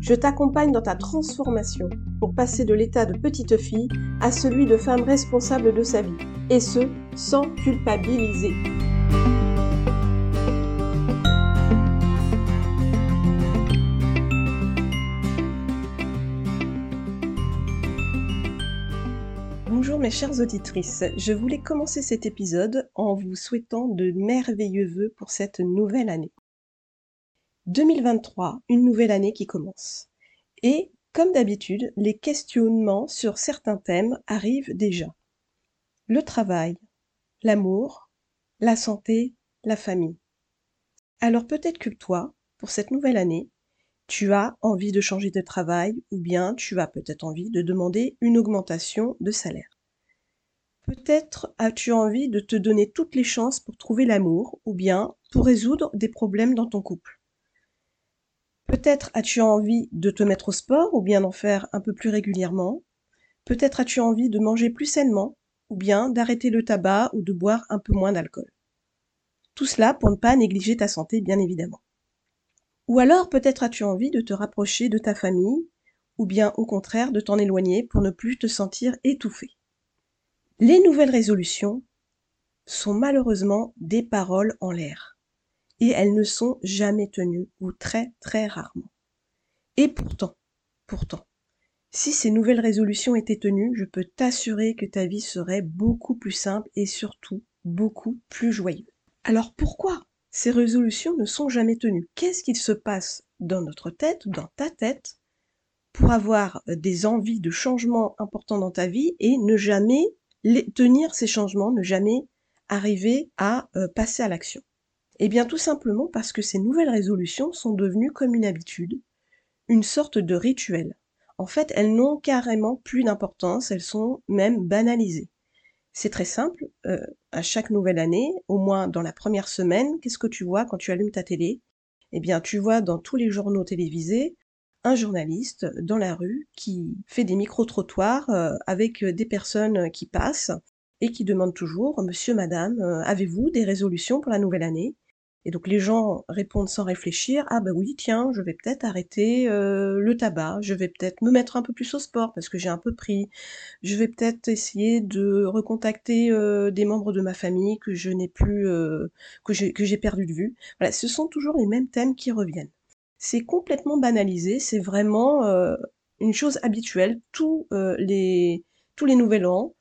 Je t'accompagne dans ta transformation pour passer de l'état de petite fille à celui de femme responsable de sa vie, et ce, sans culpabiliser. Bonjour mes chères auditrices, je voulais commencer cet épisode en vous souhaitant de merveilleux vœux pour cette nouvelle année. 2023, une nouvelle année qui commence. Et comme d'habitude, les questionnements sur certains thèmes arrivent déjà. Le travail, l'amour, la santé, la famille. Alors peut-être que toi, pour cette nouvelle année, tu as envie de changer de travail ou bien tu as peut-être envie de demander une augmentation de salaire. Peut-être as-tu envie de te donner toutes les chances pour trouver l'amour ou bien pour résoudre des problèmes dans ton couple. Peut-être as-tu envie de te mettre au sport ou bien d'en faire un peu plus régulièrement. Peut-être as-tu envie de manger plus sainement ou bien d'arrêter le tabac ou de boire un peu moins d'alcool. Tout cela pour ne pas négliger ta santé, bien évidemment. Ou alors peut-être as-tu envie de te rapprocher de ta famille ou bien au contraire de t'en éloigner pour ne plus te sentir étouffé. Les nouvelles résolutions sont malheureusement des paroles en l'air et elles ne sont jamais tenues ou très très rarement. Et pourtant, pourtant, si ces nouvelles résolutions étaient tenues, je peux t'assurer que ta vie serait beaucoup plus simple et surtout beaucoup plus joyeuse. Alors pourquoi ces résolutions ne sont jamais tenues? Qu'est-ce qu'il se passe dans notre tête, dans ta tête, pour avoir des envies de changement importants dans ta vie et ne jamais tenir ces changements, ne jamais arriver à euh, passer à l'action? Eh bien tout simplement parce que ces nouvelles résolutions sont devenues comme une habitude, une sorte de rituel. En fait, elles n'ont carrément plus d'importance, elles sont même banalisées. C'est très simple, euh, à chaque nouvelle année, au moins dans la première semaine, qu'est-ce que tu vois quand tu allumes ta télé? Eh bien tu vois dans tous les journaux télévisés un journaliste dans la rue qui fait des micro-trottoirs euh, avec des personnes qui passent et qui demandent toujours Monsieur, Madame, euh, avez-vous des résolutions pour la nouvelle année? Et donc les gens répondent sans réfléchir, ah bah oui, tiens, je vais peut-être arrêter euh, le tabac, je vais peut-être me mettre un peu plus au sport parce que j'ai un peu pris, je vais peut-être essayer de recontacter euh, des membres de ma famille que je n'ai plus, euh, que j'ai perdu de vue. Voilà, ce sont toujours les mêmes thèmes qui reviennent. C'est complètement banalisé, c'est vraiment une chose habituelle. Tous les tous les nouvel an,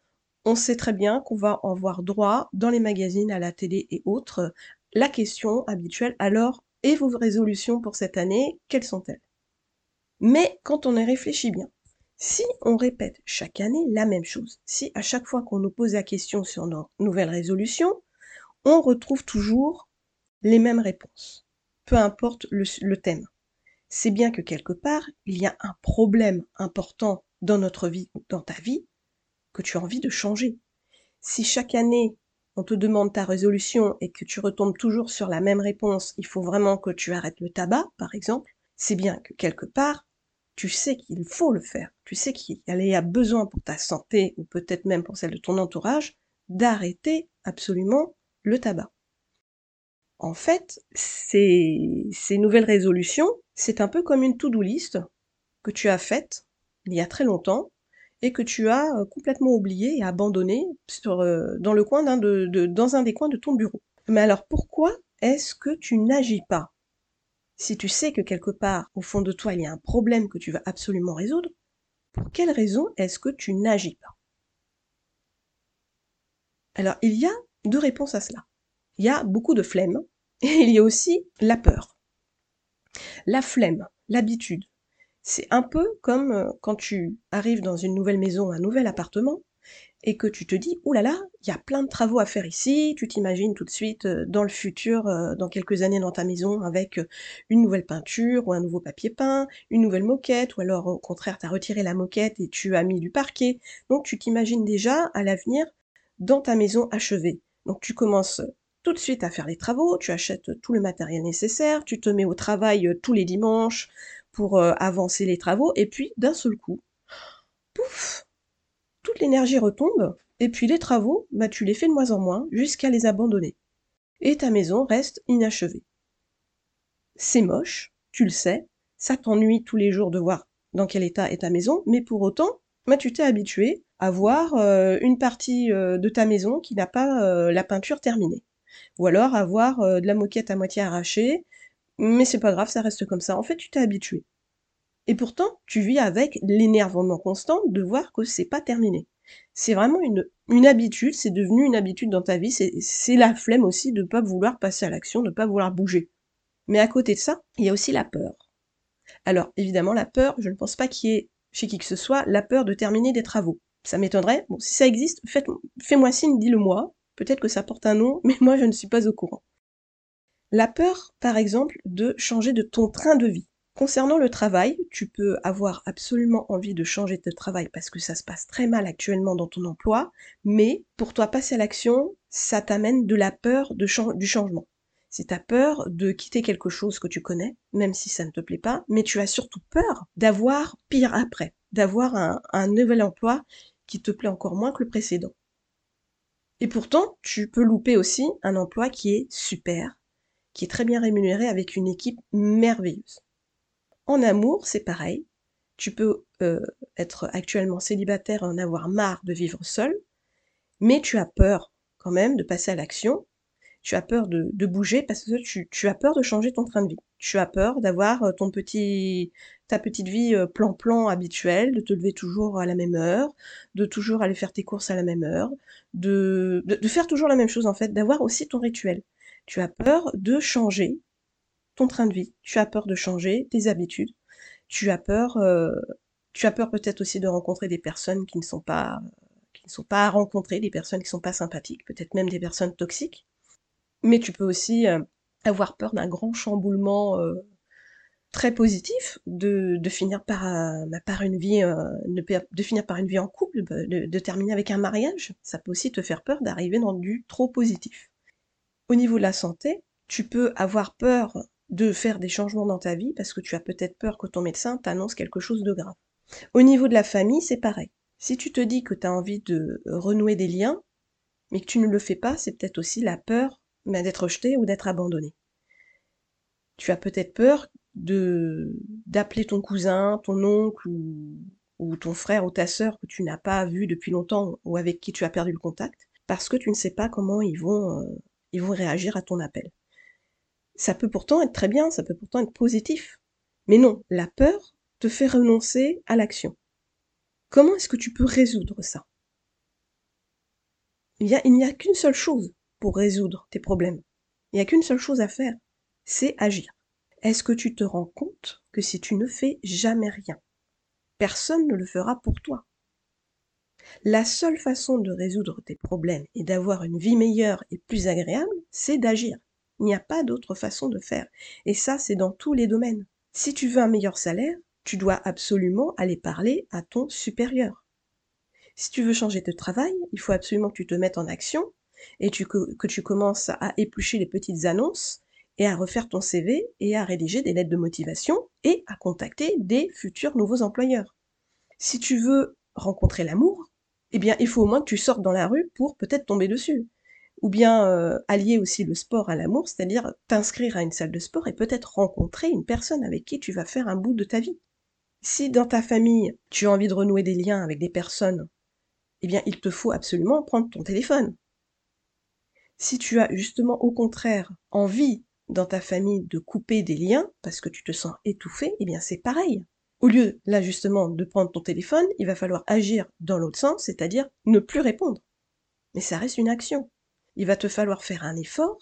on sait très bien qu'on va en voir droit dans les magazines, à la télé et autres, la question habituelle, alors, et vos résolutions pour cette année, quelles sont-elles? Mais quand on y réfléchit bien, si on répète chaque année la même chose, si à chaque fois qu'on nous pose la question sur nos nouvelles résolutions, on retrouve toujours les mêmes réponses, peu importe le, thème. C'est bien que quelque part, il y a un problème important dans notre vie, dans ta vie, que tu as envie de changer. Si chaque année, on te demande ta résolution et que tu retombes toujours sur la même réponse, il faut vraiment que tu arrêtes le tabac, par exemple, c'est bien que quelque part, tu sais qu'il faut le faire. Tu sais qu'il y a besoin pour ta santé ou peut-être même pour celle de ton entourage d'arrêter absolument le tabac. En fait, ces, nouvelles résolutions, c'est un peu comme une to-do list que tu as faite il y a très longtemps et que tu as euh, complètement oublié et abandonné euh, dans, le coin un des coins de ton bureau. Mais alors pourquoi est-ce que tu n'agis pas? Si tu sais que quelque part, au fond de toi, il y a un problème que tu vas absolument résoudre, pour quelle raison est-ce que tu n'agis pas? Alors il y a deux réponses à cela. Il y a beaucoup de flemme et il y a aussi la peur. La flemme, l'habitude, c'est un peu comme euh, quand tu arrives dans une nouvelle maison, un nouvel appartement, et que tu te dis, oh là là, il y a plein de travaux à faire ici, tu t'imagines tout de suite euh, dans le futur, euh, dans quelques années dans ta maison, avec une nouvelle peinture ou un nouveau papier peint, une nouvelle moquette, ou alors au contraire, tu as retiré la moquette et tu as mis du parquet. Donc tu t'imagines déjà à l'avenir dans ta maison achevée. Donc tu commences tout de suite à faire les travaux, tu achètes tout le matériel nécessaire, tu te mets au travail tous les dimanches pour avancer les travaux, et puis d'un seul coup, pouf, toute l'énergie retombe, et puis les travaux, bah, tu les fais de moins en moins jusqu'à les abandonner. Et ta maison reste inachevée. C'est moche, tu le sais, ça t'ennuie tous les jours de voir dans quel état est ta maison, mais pour autant, bah, tu t'es habitué à voir euh, une partie euh, de ta maison qui n'a pas euh, la peinture terminée. Ou alors à voir de la moquette à moitié arrachée, mais c'est pas grave, ça reste comme ça. En fait, tu t'es habitué. Et pourtant, tu vis avec l'énervement constant de voir que c'est pas terminé. C'est vraiment une, habitude, c'est devenu une habitude dans ta vie, c'est la flemme aussi de pas vouloir passer à l'action, de pas vouloir bouger. Mais à côté de ça, il y a aussi la peur. Alors, évidemment, la peur, je ne pense pas qu'il y ait chez qui que ce soit la peur de terminer des travaux. Ça m'étonnerait. Bon, si ça existe, fais-moi signe, dis-le moi. Peut-être que ça porte un nom, mais moi je ne suis pas au courant. La peur, par exemple, de changer de ton train de vie. Concernant le travail, tu peux avoir absolument envie de changer de travail parce que ça se passe très mal actuellement dans ton emploi, mais pour toi passer à l'action, ça t'amène de la peur du changement. Tu as peur de quitter quelque chose que tu connais, même si ça ne te plaît pas, mais tu as surtout peur d'avoir pire après, d'avoir un nouvel emploi qui te plaît encore moins que le précédent. Et pourtant, tu peux louper aussi un emploi qui est super, qui est très bien rémunéré avec une équipe merveilleuse. En amour, c'est pareil. Tu peux euh, être actuellement célibataire et en avoir marre de vivre seul, mais tu as peur quand même de passer à l'action. Tu as peur de, bouger parce que tu, as peur de changer ton train de vie. Tu as peur d'avoir euh, ta petite vie euh, plan-plan habituelle, de te lever toujours à la même heure, de toujours aller faire tes courses à la même heure, de, de faire toujours la même chose en fait, d'avoir aussi ton rituel. Tu as peur de changer ton train de vie, tu as peur de changer tes habitudes, tu as peur, euh, tu as peur peut-être aussi de rencontrer des personnes qui ne sont pas, qui ne sont pas à rencontrer, des personnes qui ne sont pas sympathiques, peut-être même des personnes toxiques. Mais tu peux aussi euh, avoir peur d'un grand chamboulement euh, très positif, de, finir par, une vie, en couple, de terminer avec un mariage. Ça peut aussi te faire peur d'arriver dans du trop positif. Au niveau de la santé, tu peux avoir peur de faire des changements dans ta vie parce que tu as peut-être peur que ton médecin t'annonce quelque chose de grave. Au niveau de la famille, c'est pareil. Si tu te dis que tu as envie de renouer des liens, mais que tu ne le fais pas, c'est peut-être aussi la peur bah, d'être rejeté ou d'être abandonné. Tu as peut-être peur d'appeler ton cousin, ton oncle ou, ton frère ou ta sœur que tu n'as pas vu depuis longtemps ou avec qui tu as perdu le contact, parce que tu ne sais pas comment ils vont, euh, ils vont réagir à ton appel. Ça peut pourtant être très bien, ça peut pourtant être positif. Mais non, la peur te fait renoncer à l'action. Comment est-ce que tu peux résoudre ça? Il n'y a, qu'une seule chose pour résoudre tes problèmes. Il n'y a qu'une seule chose à faire, c'est agir. Est-ce que tu te rends compte que si tu ne fais jamais rien, personne ne le fera pour toi? La seule façon de résoudre tes problèmes et d'avoir une vie meilleure et plus agréable, c'est d'agir. Il n'y a pas d'autre façon de faire. Et ça, c'est dans tous les domaines. Si tu veux un meilleur salaire, tu dois absolument aller parler à ton supérieur. Si tu veux changer de travail, il faut absolument que tu te mettes en action et que tu commences à éplucher les petites annonces et à refaire ton CV et à rédiger des lettres de motivation et à contacter des futurs nouveaux employeurs. Si tu veux rencontrer l'amour, eh bien, il faut au moins que tu sortes dans la rue pour peut-être tomber dessus ou bien euh, allier aussi le sport à l'amour, c'est-à-dire t'inscrire à une salle de sport et peut-être rencontrer une personne avec qui tu vas faire un bout de ta vie. Si dans ta famille, tu as envie de renouer des liens avec des personnes, eh bien il te faut absolument prendre ton téléphone. Si tu as justement au contraire envie dans ta famille de couper des liens parce que tu te sens étouffé, eh bien c'est pareil. Au lieu là justement de prendre ton téléphone, il va falloir agir dans l'autre sens, c'est-à-dire ne plus répondre. Mais ça reste une action. Il va te falloir faire un effort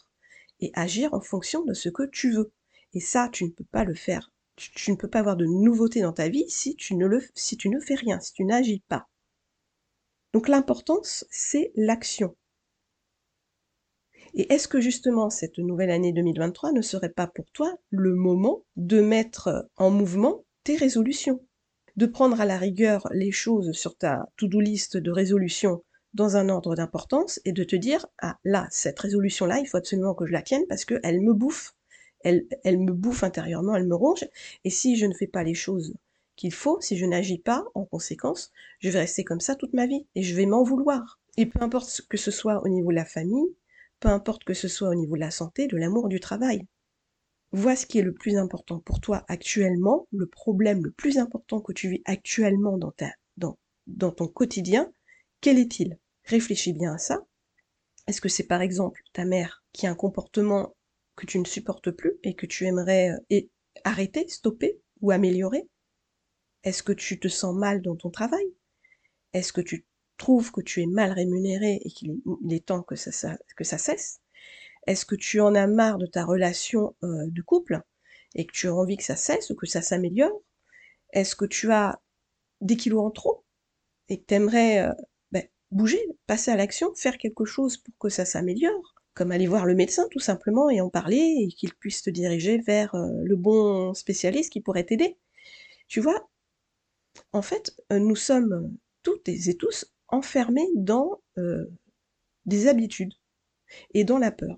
et agir en fonction de ce que tu veux. Et ça, tu ne peux pas le faire. Tu, ne peux pas avoir de nouveauté dans ta vie si tu ne, le, si tu ne fais rien, si tu n'agis pas. Donc l'importance, c'est l'action. Et est-ce que justement cette nouvelle année 2023 ne serait pas pour toi le moment de mettre en mouvement tes résolutions De prendre à la rigueur les choses sur ta to-do list de résolution dans un ordre d'importance et de te dire, ah là, cette résolution-là, il faut absolument que je la tienne parce qu'elle me bouffe. Elle, elle me bouffe intérieurement, elle me ronge. Et si je ne fais pas les choses qu'il faut, si je n'agis pas en conséquence, je vais rester comme ça toute ma vie et je vais m'en vouloir. Et peu importe que ce soit au niveau de la famille, peu importe que ce soit au niveau de la santé, de l'amour, du travail. Vois ce qui est le plus important pour toi actuellement, le problème le plus important que tu vis actuellement dans, ta, dans, ton quotidien, quel est-il? Réfléchis bien à ça. Est-ce que c'est par exemple ta mère qui a un comportement que tu ne supportes plus et que tu aimerais euh, arrêter, stopper ou améliorer? Est-ce que tu te sens mal dans ton travail? Est-ce que tu trouves que tu es mal rémunéré et qu'il est temps que ça cesse? Est-ce que tu en as marre de ta relation euh, de couple et que tu as envie que ça cesse ou que ça s'améliore? Est-ce que tu as des kilos en trop et que tu aimerais euh, ben, bouger, passer à l'action, faire quelque chose pour que ça s'améliore? Comme aller voir le médecin tout simplement et en parler et qu'il puisse te diriger vers euh, le bon spécialiste qui pourrait t'aider. Tu vois, en fait, nous sommes toutes et tous enfermés dans des habitudes et dans la peur.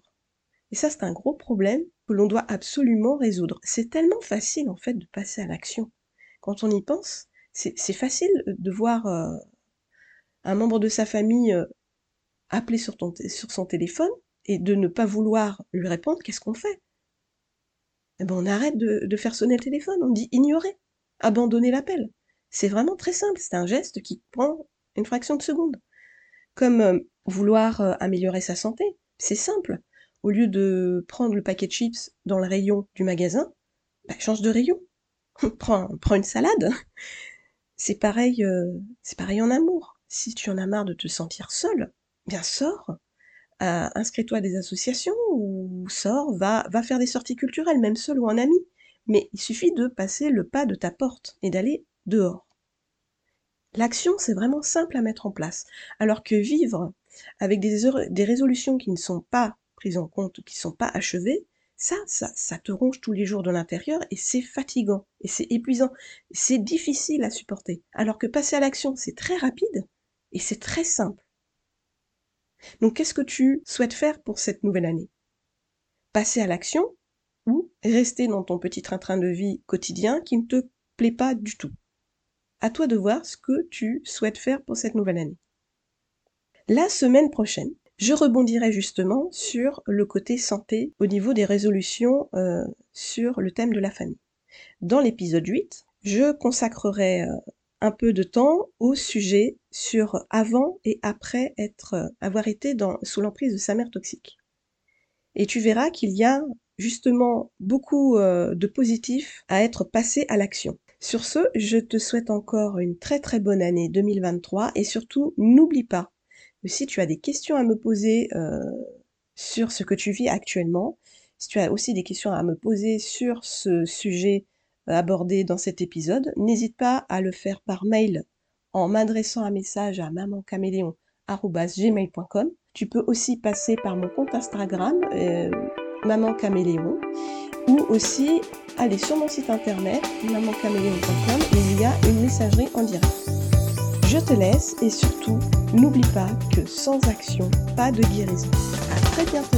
Et ça, c'est un gros problème que l'on doit absolument résoudre. C'est tellement facile, en fait, de passer à l'action. Quand on y pense, c'est facile de voir euh, un membre de sa famille euh, appeler sur, son téléphone et de ne pas vouloir lui répondre, qu'est-ce qu'on fait? Eh ben, On arrête de, faire sonner le téléphone, on dit ignorer, abandonner l'appel. C'est vraiment très simple, c'est un geste qui prend une fraction de seconde. Comme euh, vouloir améliorer sa santé, c'est simple. Au lieu de prendre le paquet de chips dans le rayon du magasin, bah, change de rayon. prends, une salade. C'est pareil, euh, pareil en amour. Si tu en as marre de te sentir seul, bien sors, inscris-toi à des associations ou sors, va, va faire des sorties culturelles, même seul ou en ami. Mais il suffit de passer le pas de ta porte et d'aller dehors. L'action, c'est vraiment simple à mettre en place. Alors que vivre avec des, résolutions qui ne sont pas prises en compte, qui ne sont pas achevées, ça, ça, ça te ronge tous les jours de l'intérieur et c'est fatigant et c'est épuisant. C'est difficile à supporter. Alors que passer à l'action, c'est très rapide et c'est très simple. Donc qu'est-ce que tu souhaites faire pour cette nouvelle année? Passer à l'action ou rester dans ton petit train-train de vie quotidien qui ne te plaît pas du tout? À toi de voir ce que tu souhaites faire pour cette nouvelle année. La semaine prochaine, je rebondirai justement sur le côté santé au niveau des résolutions euh, sur le thème de la famille. Dans l'épisode 8, je consacrerai euh, un peu de temps au sujet sur avant et après être, euh, avoir été sous l'emprise de sa mère toxique. Et tu verras qu'il y a justement beaucoup de positifs à être passé à l'action. Sur ce, je te souhaite encore une très très bonne année 2023 et surtout n'oublie pas si tu as des questions à me poser euh, sur ce que tu vis actuellement, si tu as aussi des questions à me poser sur ce sujet euh, abordé dans cet épisode, n'hésite pas à le faire par mail en m'adressant un message à mamancaméléon.gmail.com. Tu peux aussi passer par mon compte Instagram, euh, Maman Caméléon, ou aussi aller sur mon site internet mamancaméléon.com et il y a une messagerie en direct. Je te laisse et surtout, n'oublie pas que sans action, pas de guérison. À très bientôt